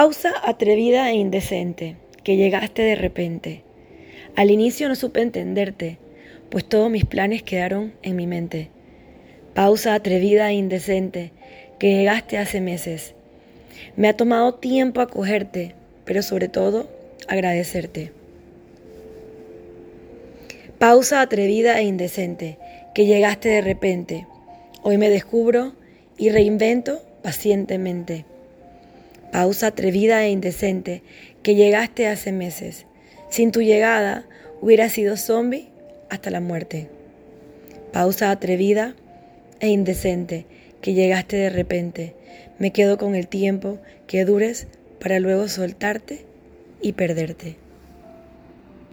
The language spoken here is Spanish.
Pausa atrevida e indecente, que llegaste de repente. Al inicio no supe entenderte, pues todos mis planes quedaron en mi mente. Pausa atrevida e indecente, que llegaste hace meses. Me ha tomado tiempo acogerte, pero sobre todo agradecerte. Pausa atrevida e indecente, que llegaste de repente. Hoy me descubro y reinvento pacientemente. Pausa atrevida e indecente, que llegaste hace meses. Sin tu llegada hubiera sido zombie hasta la muerte. Pausa atrevida e indecente, que llegaste de repente. Me quedo con el tiempo que dures para luego soltarte y perderte.